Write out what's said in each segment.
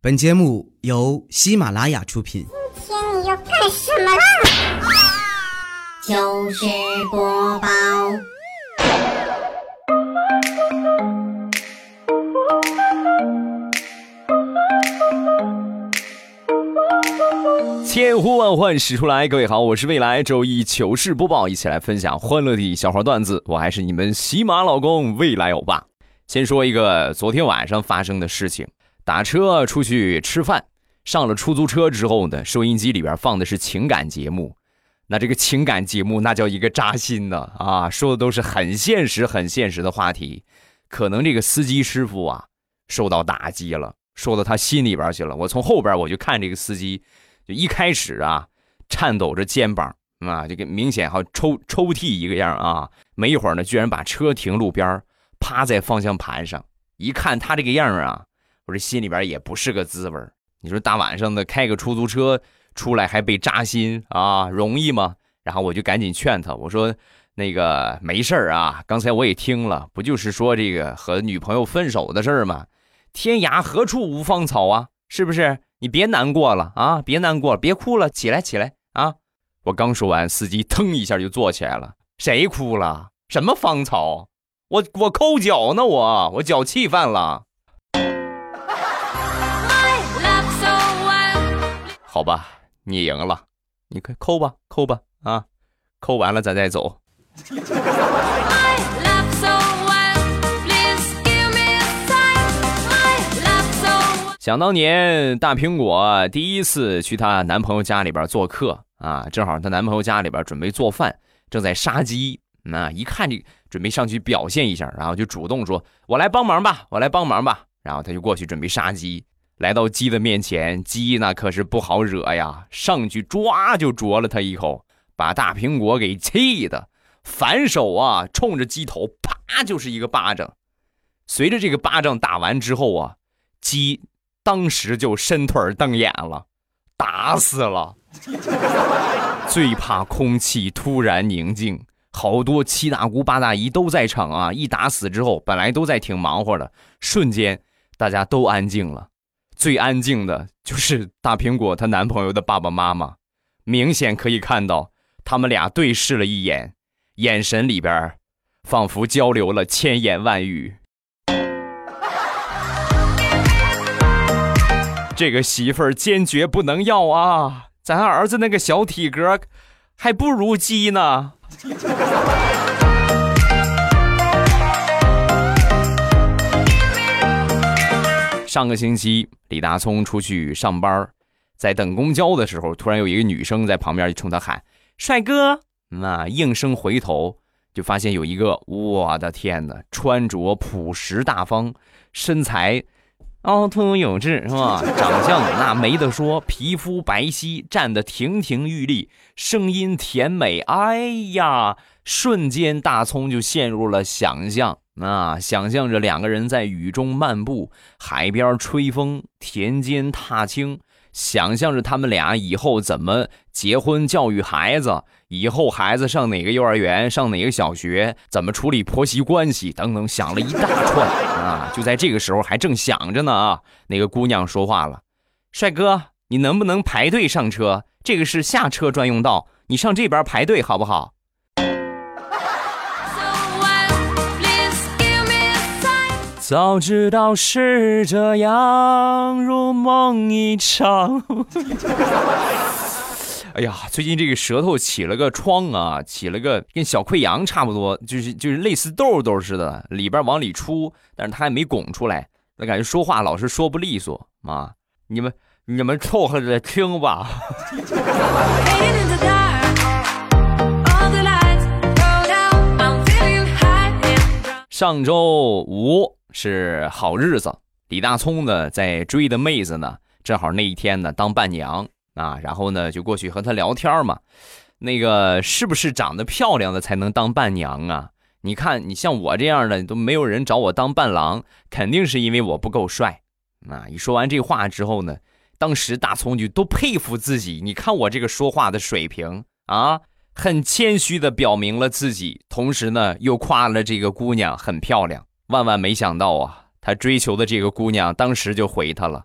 本节目由喜马拉雅出品。今天你要干什么啦？就是播报，千呼万唤始出来，各位好，我是未来周一糗事播报，一起来分享欢乐的小花段子。我还是你们喜马老公未来欧巴。先说一个昨天晚上发生的事情，打车出去吃饭，上了出租车之后呢，收音机里边放的是情感节目，那这个情感节目那叫一个扎心呢啊，说的都是很现实、很现实的话题，可能这个司机师傅啊受到打击了，说到他心里边去了。我从后边我就看这个司机。就一开始啊，颤抖着肩膀啊，就跟明显好抽抽屉一个样啊。没一会儿呢，居然把车停路边趴在方向盘上。一看他这个样啊，我这心里边也不是个滋味你说大晚上的开个出租车出来还被扎心啊，容易吗？然后我就赶紧劝他，我说那个没事啊，刚才我也听了，不就是说这个和女朋友分手的事儿吗？天涯何处无芳草啊，是不是？你别难过了啊！别难过了，别哭了，起来起来啊！我刚说完，司机腾一下就坐起来了。谁哭了？什么芳草？我我抠脚呢，我我脚气犯了。好吧，你赢了，你快扣吧，扣吧啊！扣完了咱再走。想当年，大苹果第一次去她男朋友家里边做客啊，正好她男朋友家里边准备做饭，正在杀鸡。那一看这准备上去表现一下，然后就主动说：“我来帮忙吧，我来帮忙吧。”然后他就过去准备杀鸡，来到鸡的面前，鸡那可是不好惹呀，上去抓就啄了他一口，把大苹果给气的，反手啊冲着鸡头啪就是一个巴掌。随着这个巴掌打完之后啊，鸡。当时就伸腿瞪眼了，打死了。最怕空气突然宁静，好多七大姑八大姨都在场啊！一打死之后，本来都在挺忙活的，瞬间大家都安静了。最安静的就是大苹果她男朋友的爸爸妈妈，明显可以看到他们俩对视了一眼，眼神里边仿佛交流了千言万语。这个媳妇儿坚决不能要啊！咱儿子那个小体格，还不如鸡呢。上个星期，李大聪出去上班，在等公交的时候，突然有一个女生在旁边冲他喊：“帅哥！”那应声回头，就发现有一个，我的天哪，穿着朴实大方，身材。凹凸有致是吧？长相那没得说，皮肤白皙，站得亭亭玉立，声音甜美。哎呀，瞬间大葱就陷入了想象啊！想象着两个人在雨中漫步，海边吹风，田间踏青，想象着他们俩以后怎么结婚、教育孩子，以后孩子上哪个幼儿园、上哪个小学，怎么处理婆媳关系等等，想了一大串。啊！就在这个时候，还正想着呢啊！那个姑娘说话了：“帅哥，你能不能排队上车？这个是下车专用道，你上这边排队好不好？”早知道是这样，如梦一场。哎呀，最近这个舌头起了个疮啊，起了个跟小溃疡差不多，就是就是类似痘痘似的，里边往里出，但是它还没拱出来，那感觉说话老是说不利索啊！你们你们凑合着听吧。上周五是好日子，李大聪呢在追的妹子呢，正好那一天呢当伴娘。啊，然后呢，就过去和她聊天嘛。那个是不是长得漂亮的才能当伴娘啊？你看，你像我这样的都没有人找我当伴郎，肯定是因为我不够帅。啊，一说完这话之后呢，当时大葱就都佩服自己。你看我这个说话的水平啊，很谦虚的表明了自己，同时呢又夸了这个姑娘很漂亮。万万没想到啊，他追求的这个姑娘当时就回他了。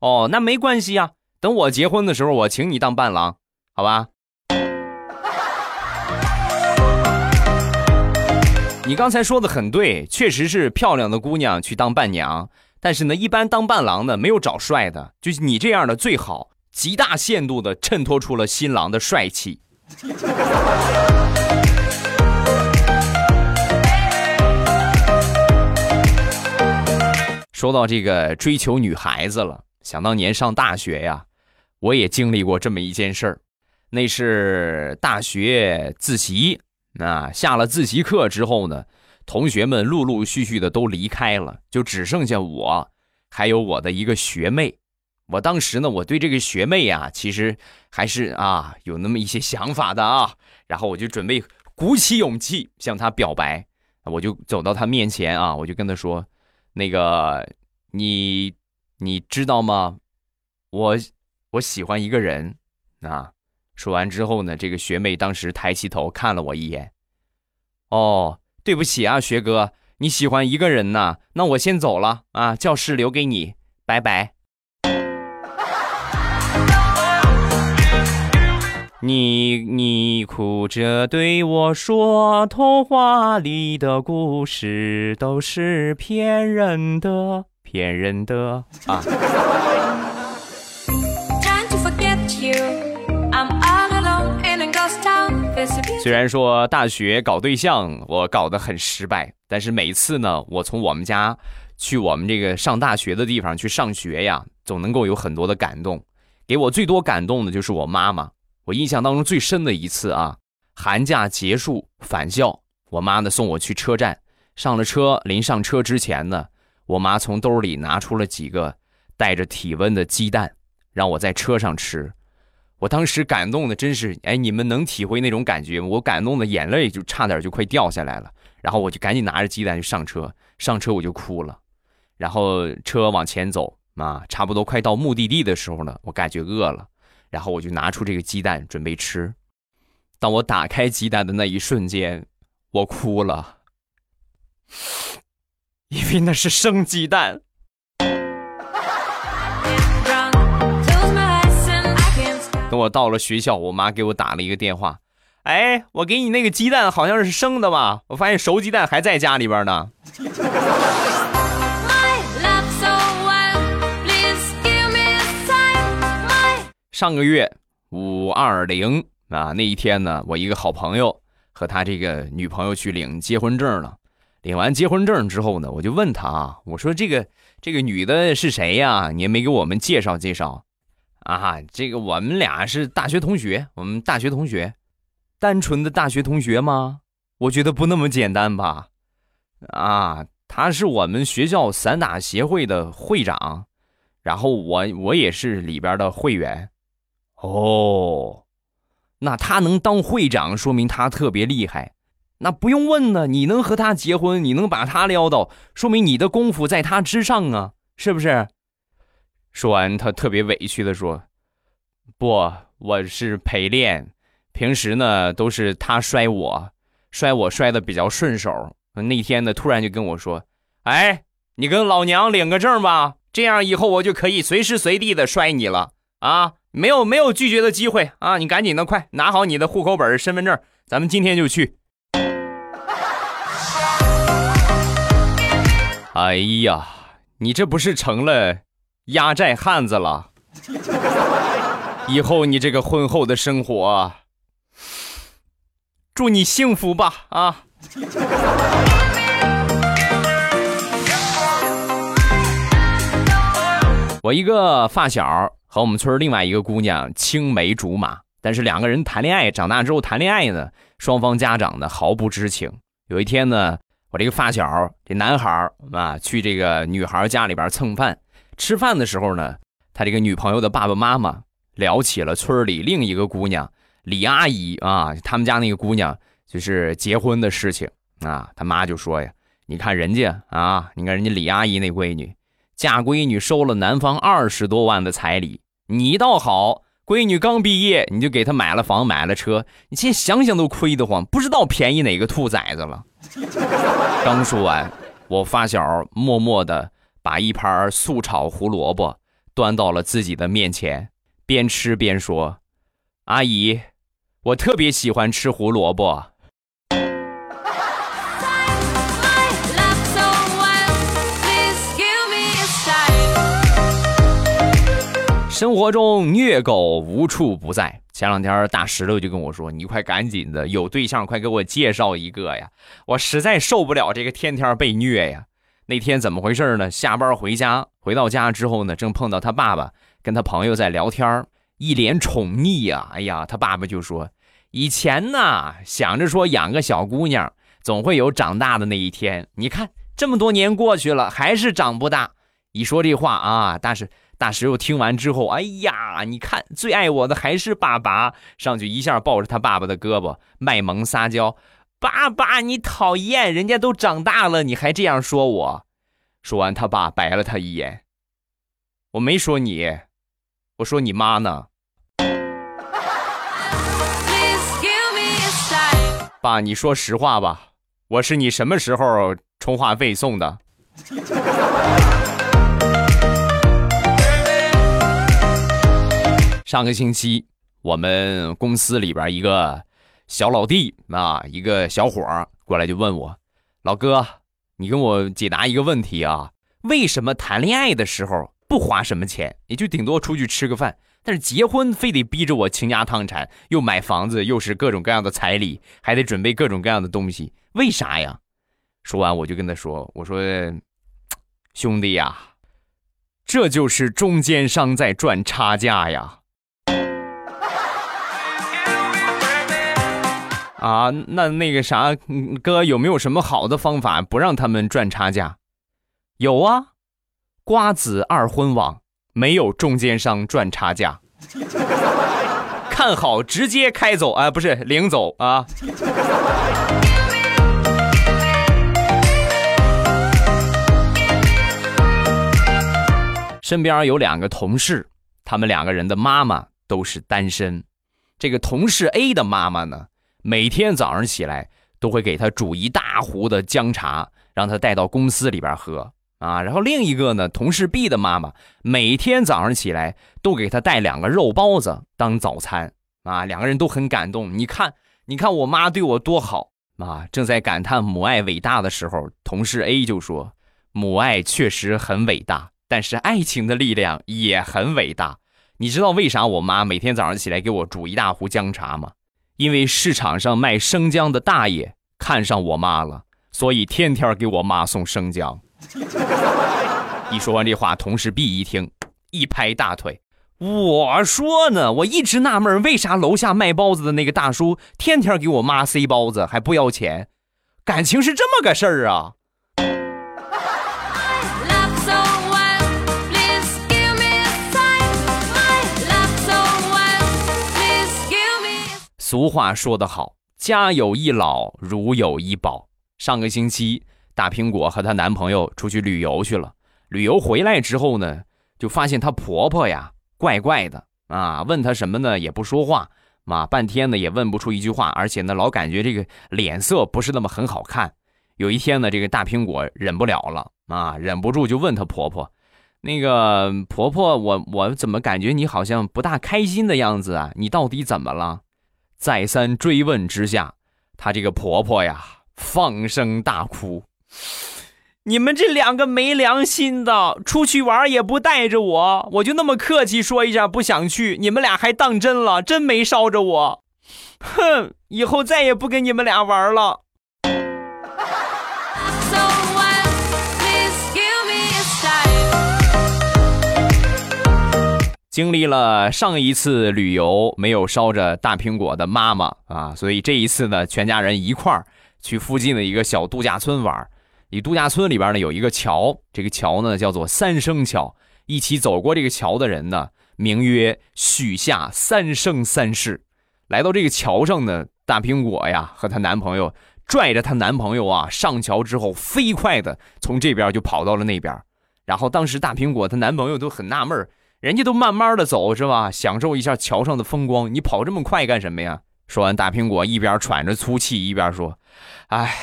哦，那没关系呀，等我结婚的时候，我请你当伴郎，好吧？你刚才说的很对，确实是漂亮的姑娘去当伴娘，但是呢，一般当伴郎的没有找帅的，就是你这样的最好，极大限度的衬托出了新郎的帅气。说到这个追求女孩子了，想当年上大学呀，我也经历过这么一件事儿，那是大学自习。那下了自习课之后呢，同学们陆陆续续的都离开了，就只剩下我，还有我的一个学妹。我当时呢，我对这个学妹呀，其实还是啊有那么一些想法的啊。然后我就准备鼓起勇气向她表白，我就走到她面前啊，我就跟她说：“那个，你你知道吗？我我喜欢一个人啊。”说完之后呢，这个学妹当时抬起头看了我一眼。哦，对不起啊，学哥，你喜欢一个人呐，那我先走了啊，教室留给你，拜拜。你你哭着对我说，童话里的故事都是骗人的，骗人的啊。虽然说大学搞对象我搞得很失败，但是每次呢，我从我们家去我们这个上大学的地方去上学呀，总能够有很多的感动。给我最多感动的就是我妈妈。我印象当中最深的一次啊，寒假结束返校，我妈呢送我去车站，上了车，临上车之前呢，我妈从兜里拿出了几个带着体温的鸡蛋，让我在车上吃。我当时感动的真是，哎，你们能体会那种感觉吗？我感动的眼泪就差点就快掉下来了。然后我就赶紧拿着鸡蛋就上车，上车我就哭了。然后车往前走啊，差不多快到目的地的时候呢，我感觉饿了，然后我就拿出这个鸡蛋准备吃。当我打开鸡蛋的那一瞬间，我哭了，因为那是生鸡蛋。等我到了学校，我妈给我打了一个电话，哎，我给你那个鸡蛋好像是生的吧？我发现熟鸡蛋还在家里边呢。上个月五二零啊，那一天呢，我一个好朋友和他这个女朋友去领结婚证了。领完结婚证之后呢，我就问他啊，我说这个这个女的是谁呀？你也没给我们介绍介绍。啊，这个我们俩是大学同学，我们大学同学，单纯的大学同学吗？我觉得不那么简单吧。啊，他是我们学校散打协会的会长，然后我我也是里边的会员。哦，那他能当会长，说明他特别厉害。那不用问呢，你能和他结婚，你能把他撩到，说明你的功夫在他之上啊，是不是？说完，他特别委屈的说：“不，我是陪练，平时呢都是他摔我，摔我摔的比较顺手。那天呢，突然就跟我说：‘哎，你跟老娘领个证吧，这样以后我就可以随时随地的摔你了啊！没有没有拒绝的机会啊！你赶紧的，快拿好你的户口本、身份证，咱们今天就去。’哎呀，你这不是成了？”压寨汉子了，以后你这个婚后的生活，祝你幸福吧啊！我一个发小和我们村另外一个姑娘青梅竹马，但是两个人谈恋爱，长大之后谈恋爱呢，双方家长呢毫不知情。有一天呢，我这个发小这男孩啊，去这个女孩家里边蹭饭。吃饭的时候呢，他这个女朋友的爸爸妈妈聊起了村里另一个姑娘李阿姨啊，他们家那个姑娘就是结婚的事情啊。他妈就说呀：“你看人家啊，你看人家李阿姨那闺女嫁闺女收了男方二十多万的彩礼，你倒好，闺女刚毕业你就给她买了房买了车，你现在想想都亏得慌，不知道便宜哪个兔崽子了。”刚说完，我发小默默的。把一盘素炒胡萝卜端到了自己的面前，边吃边说：“阿姨，我特别喜欢吃胡萝卜。”生活中虐狗无处不在。前两天大石头就跟我说：“你快赶紧的，有对象快给我介绍一个呀！我实在受不了这个天天被虐呀。”那天怎么回事呢？下班回家，回到家之后呢，正碰到他爸爸跟他朋友在聊天，一脸宠溺呀。哎呀，他爸爸就说：“以前呢，想着说养个小姑娘，总会有长大的那一天。你看这么多年过去了，还是长不大。”一说这话啊，大石大石头听完之后，哎呀，你看最爱我的还是爸爸，上去一下抱着他爸爸的胳膊，卖萌撒娇：“爸爸，你讨厌，人家都长大了，你还这样说我。”说完，他爸白了他一眼：“我没说你，我说你妈呢。”爸，你说实话吧，我是你什么时候充话费送的？上个星期，我们公司里边一个小老弟啊，一个小伙儿过来就问我：“老哥，你跟我解答一个问题啊，为什么谈恋爱的时候不花什么钱，也就顶多出去吃个饭，但是结婚非得逼着我倾家荡产，又买房子，又是各种各样的彩礼，还得准备各种各样的东西，为啥呀？”说完，我就跟他说：“我说，兄弟呀，这就是中间商在赚差价呀。”啊，那那个啥，哥有没有什么好的方法不让他们赚差价？有啊，瓜子二婚网没有中间商赚差价，看好直接开走啊，不是领走啊。身边有两个同事，他们两个人的妈妈都是单身，这个同事 A 的妈妈呢？每天早上起来都会给他煮一大壶的姜茶，让他带到公司里边喝啊。然后另一个呢，同事 B 的妈妈每天早上起来都给他带两个肉包子当早餐啊。两个人都很感动。你看，你看我妈对我多好啊！正在感叹母爱伟大的时候，同事 A 就说：“母爱确实很伟大，但是爱情的力量也很伟大。你知道为啥我妈每天早上起来给我煮一大壶姜茶吗？”因为市场上卖生姜的大爷看上我妈了，所以天天给我妈送生姜。一说完这话，同事 B 一听，一拍大腿：“我说呢，我一直纳闷，为啥楼下卖包子的那个大叔天天给我妈塞包子还不要钱？感情是这么个事儿啊？”俗话说得好，家有一老，如有一宝。上个星期，大苹果和她男朋友出去旅游去了。旅游回来之后呢，就发现她婆婆呀，怪怪的啊，问她什么呢，也不说话，嘛半天呢也问不出一句话，而且呢老感觉这个脸色不是那么很好看。有一天呢，这个大苹果忍不了了啊，忍不住就问她婆婆：“那个婆婆，我我怎么感觉你好像不大开心的样子啊？你到底怎么了？”再三追问之下，她这个婆婆呀放声大哭：“你们这两个没良心的，出去玩也不带着我，我就那么客气说一下不想去，你们俩还当真了，真没捎着我。哼，以后再也不跟你们俩玩了。”经历了上一次旅游没有捎着大苹果的妈妈啊，所以这一次呢，全家人一块儿去附近的一个小度假村玩。你度假村里边呢有一个桥，这个桥呢叫做三生桥。一起走过这个桥的人呢，名曰许下三生三世。来到这个桥上呢，大苹果呀和她男朋友拽着她男朋友啊上桥之后，飞快的从这边就跑到了那边。然后当时大苹果她男朋友都很纳闷儿。人家都慢慢的走是吧？享受一下桥上的风光。你跑这么快干什么呀？说完，大苹果一边喘着粗气，一边说：“哎，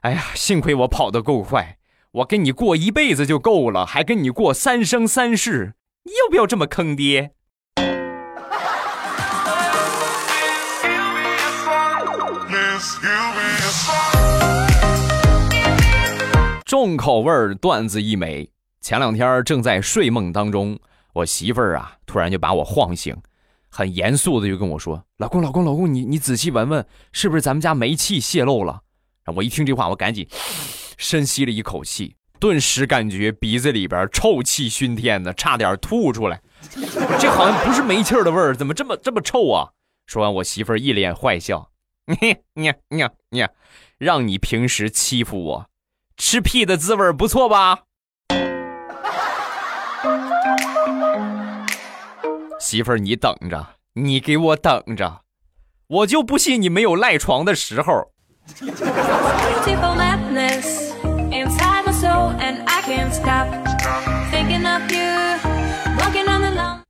哎呀，幸亏我跑得够快，我跟你过一辈子就够了，还跟你过三生三世。你要不要这么坑爹？重口味段子一枚。前两天正在睡梦当中，我媳妇儿啊突然就把我晃醒，很严肃的就跟我说：“老公，老公，老公，你你仔细闻闻，是不是咱们家煤气泄漏了？”我一听这话，我赶紧深吸了一口气，顿时感觉鼻子里边臭气熏天的，差点吐出来。这好像不是煤气的味儿，怎么这么这么臭啊？说完，我媳妇儿一脸坏笑：“你你你你，让你平时欺负我，吃屁的滋味不错吧？”媳妇儿，你等着，你给我等着，我就不信你没有赖床的时候。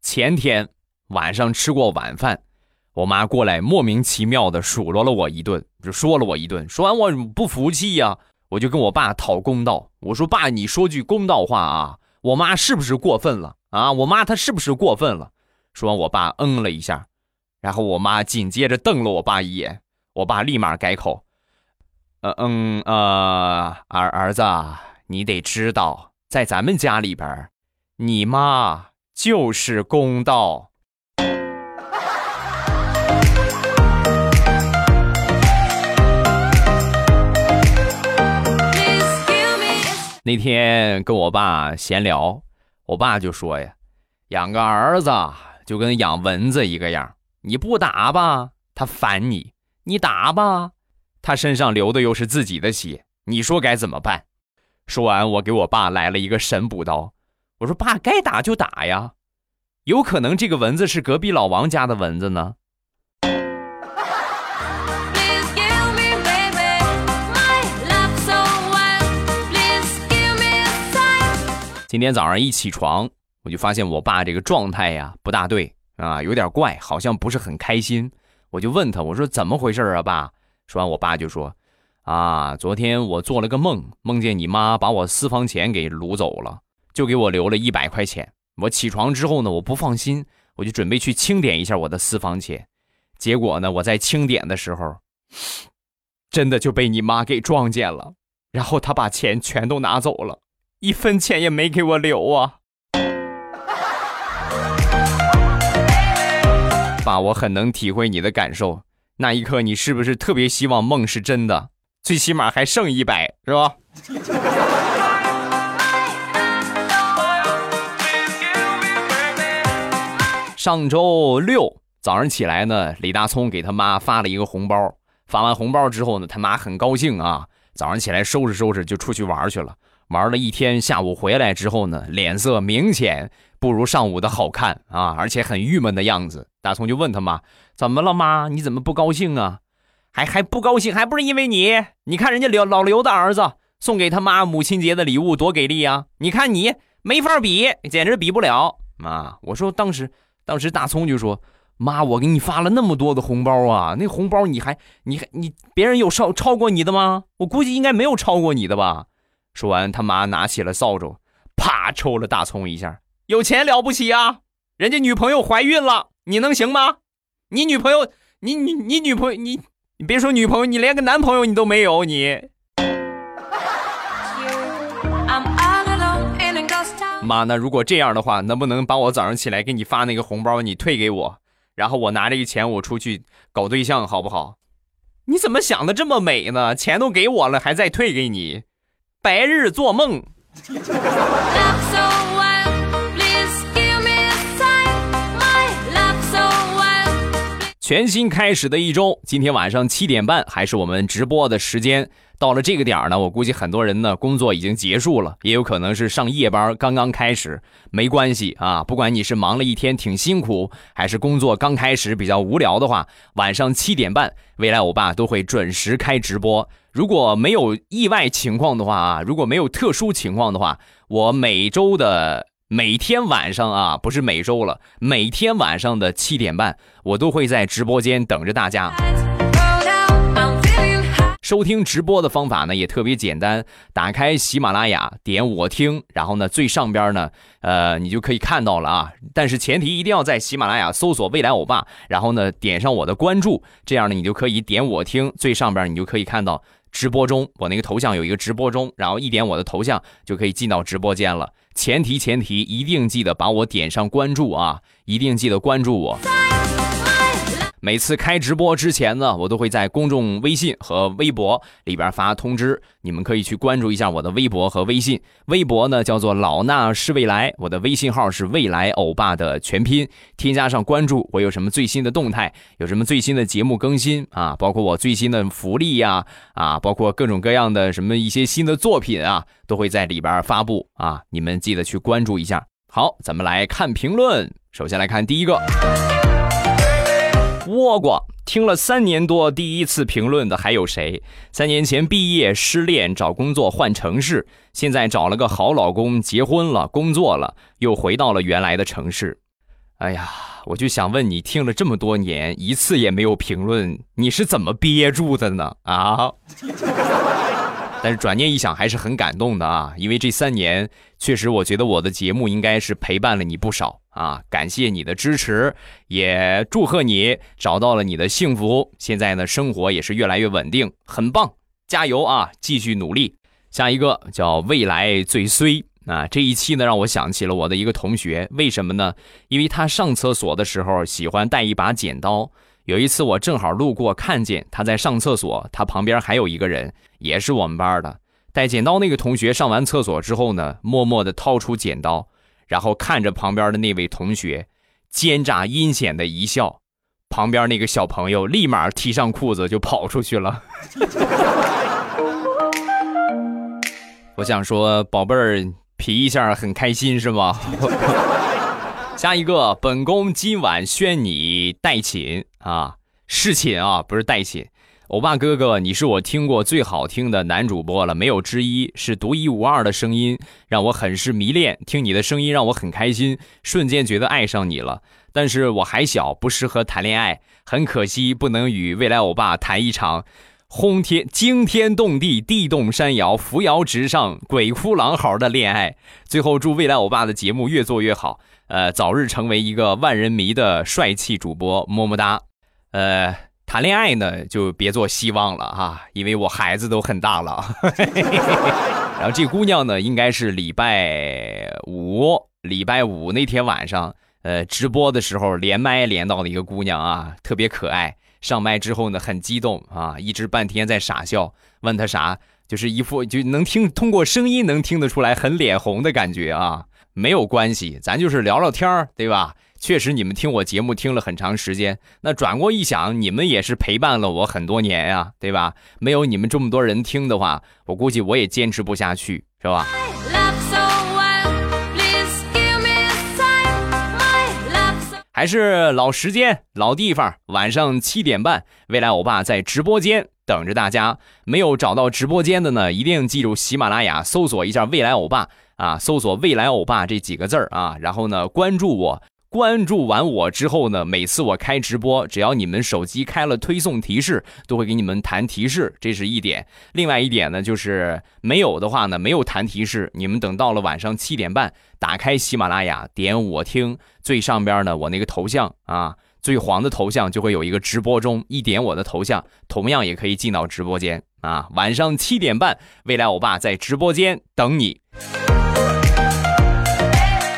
前天晚上吃过晚饭，我妈过来莫名其妙的数落了我一顿，就说了我一顿。说完我不服气呀，我就跟我爸讨公道。我说爸，你说句公道话啊，我妈是不是过分了啊？我妈她是不是过分了？说完，我爸嗯了一下，然后我妈紧接着瞪了我爸一眼，我爸立马改口。呃嗯呃儿儿子，你得知道，在咱们家里边，你妈就是公道。那天跟我爸闲聊，我爸就说呀，养个儿子就跟养蚊子一个样，你不打吧，他烦你；你打吧。他身上流的又是自己的血，你说该怎么办？说完，我给我爸来了一个神补刀。我说：“爸，该打就打呀，有可能这个蚊子是隔壁老王家的蚊子呢。”今天早上一起床，我就发现我爸这个状态呀不大对啊，有点怪，好像不是很开心。我就问他：“我说怎么回事啊，爸？”说完，我爸就说：“啊，昨天我做了个梦，梦见你妈把我私房钱给掳走了，就给我留了一百块钱。我起床之后呢，我不放心，我就准备去清点一下我的私房钱。结果呢，我在清点的时候，真的就被你妈给撞见了，然后她把钱全都拿走了，一分钱也没给我留啊！爸，我很能体会你的感受。”那一刻，你是不是特别希望梦是真的？最起码还剩一百，是吧？上周六早上起来呢，李大聪给他妈发了一个红包。发完红包之后呢，他妈很高兴啊，早上起来收拾收拾就出去玩去了。玩了一天，下午回来之后呢，脸色明显不如上午的好看啊，而且很郁闷的样子。大葱就问他妈：“怎么了，妈？你怎么不高兴啊？还还不高兴？还不是因为你？你看人家刘老刘的儿子送给他妈母亲节的礼物多给力啊！你看你没法比，简直比不了。妈，我说当时当时大葱就说：妈，我给你发了那么多的红包啊，那红包你还你还你别人有超超过你的吗？我估计应该没有超过你的吧。”说完，他妈拿起了扫帚，啪抽了大葱一下。有钱了不起啊？人家女朋友怀孕了，你能行吗？你女朋友，你你你女朋友，你你别说女朋友，你连个男朋友你都没有，你。妈，那如果这样的话，能不能把我早上起来给你发那个红包你退给我，然后我拿这个钱我出去搞对象，好不好？你怎么想的这么美呢？钱都给我了，还再退给你？白日做梦。全新开始的一周，今天晚上七点半还是我们直播的时间。到了这个点儿呢，我估计很多人呢工作已经结束了，也有可能是上夜班刚刚开始。没关系啊，不管你是忙了一天挺辛苦，还是工作刚开始比较无聊的话，晚上七点半，未来欧巴都会准时开直播。如果没有意外情况的话啊，如果没有特殊情况的话，我每周的每天晚上啊，不是每周了，每天晚上的七点半，我都会在直播间等着大家。收听直播的方法呢也特别简单，打开喜马拉雅，点我听，然后呢最上边呢，呃，你就可以看到了啊。但是前提一定要在喜马拉雅搜索“未来欧巴”，然后呢点上我的关注，这样呢你就可以点我听，最上边你就可以看到直播中我那个头像有一个直播中，然后一点我的头像就可以进到直播间了。前提前提一定记得把我点上关注啊，一定记得关注我。每次开直播之前呢，我都会在公众微信和微博里边发通知，你们可以去关注一下我的微博和微信。微博呢叫做老衲是未来，我的微信号是未来欧巴的全拼，添加上关注，我有什么最新的动态，有什么最新的节目更新啊，包括我最新的福利呀，啊，包括各种各样的什么一些新的作品啊，都会在里边发布啊，你们记得去关注一下。好，咱们来看评论，首先来看第一个。倭瓜听了三年多，第一次评论的还有谁？三年前毕业失恋，找工作换城市，现在找了个好老公，结婚了，工作了，又回到了原来的城市。哎呀，我就想问你，听了这么多年，一次也没有评论，你是怎么憋住的呢？啊？但是转念一想，还是很感动的啊，因为这三年确实，我觉得我的节目应该是陪伴了你不少啊。感谢你的支持，也祝贺你找到了你的幸福。现在呢，生活也是越来越稳定，很棒，加油啊，继续努力。下一个叫未来最衰啊，这一期呢让我想起了我的一个同学，为什么呢？因为他上厕所的时候喜欢带一把剪刀。有一次我正好路过，看见他在上厕所，他旁边还有一个人，也是我们班的带剪刀那个同学。上完厕所之后呢，默默地掏出剪刀，然后看着旁边的那位同学，奸诈阴险的一笑。旁边那个小朋友立马提上裤子就跑出去了。我想说，宝贝儿皮一下很开心是吗？下一个，本宫今晚宣你代寝啊，侍寝啊，不是代寝。欧巴哥哥，你是我听过最好听的男主播了，没有之一，是独一无二的声音，让我很是迷恋。听你的声音让我很开心，瞬间觉得爱上你了。但是我还小，不适合谈恋爱，很可惜不能与未来欧巴谈一场轰天惊天动地、地动山摇、扶摇直上、鬼哭狼嚎的恋爱。最后祝未来欧巴的节目越做越好。呃，早日成为一个万人迷的帅气主播，么么哒。呃，谈恋爱呢，就别做希望了哈，因为我孩子都很大了。然后这姑娘呢，应该是礼拜五，礼拜五那天晚上，呃，直播的时候连麦连到的一个姑娘啊，特别可爱。上麦之后呢，很激动啊，一直半天在傻笑。问她啥，就是一副就能听通过声音能听得出来很脸红的感觉啊。没有关系，咱就是聊聊天儿，对吧？确实，你们听我节目听了很长时间，那转过一想，你们也是陪伴了我很多年呀，对吧？没有你们这么多人听的话，我估计我也坚持不下去，是吧？还是老时间、老地方，晚上七点半，未来欧巴在直播间等着大家。没有找到直播间的呢，一定记住喜马拉雅搜索一下未来欧巴。啊，搜索“未来欧巴”这几个字儿啊，然后呢，关注我。关注完我之后呢，每次我开直播，只要你们手机开了推送提示，都会给你们弹提示，这是一点。另外一点呢，就是没有的话呢，没有弹提示，你们等到了晚上七点半，打开喜马拉雅，点我听，最上边呢，我那个头像啊，最黄的头像就会有一个直播中，一点我的头像，同样也可以进到直播间啊。晚上七点半，未来欧巴在直播间等你。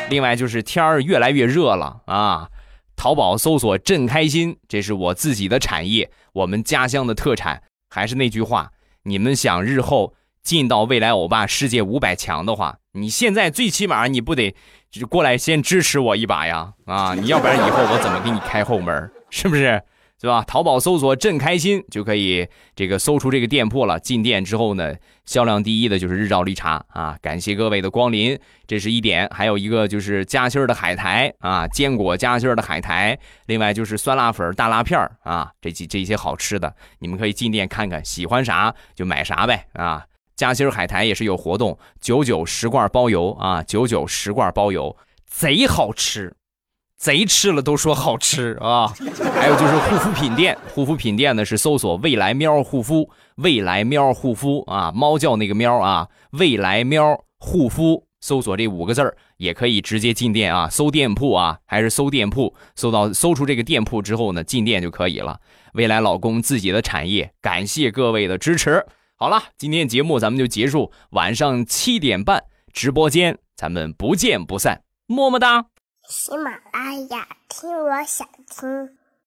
另外就是天儿越来越热了啊！淘宝搜索“朕开心”，这是我自己的产业，我们家乡的特产。还是那句话，你们想日后进到未来欧巴世界五百强的话，你现在最起码你不得就过来先支持我一把呀？啊，你要不然以后我怎么给你开后门？是不是？是吧？淘宝搜索“朕开心”就可以这个搜出这个店铺了。进店之后呢，销量第一的就是日照绿茶啊！感谢各位的光临，这是一点。还有一个就是夹心儿的海苔啊，坚果夹心儿的海苔。另外就是酸辣粉、大辣片儿啊，这几这些好吃的，你们可以进店看看，喜欢啥就买啥呗啊！夹心儿海苔也是有活动，九九十罐包邮啊，九九十罐包邮，贼好吃。贼吃了都说好吃啊。还有就是护肤品店，护肤品店呢是搜索“未来喵护肤”，未来喵护肤啊，猫叫那个喵啊，未来喵护肤。搜索这五个字儿也可以直接进店啊，搜店铺啊，还是搜店铺，搜到搜出这个店铺之后呢，进店就可以了。未来老公自己的产业，感谢各位的支持。好了，今天节目咱们就结束，晚上七点半直播间咱们不见不散，么么哒。喜马拉雅听，我想听。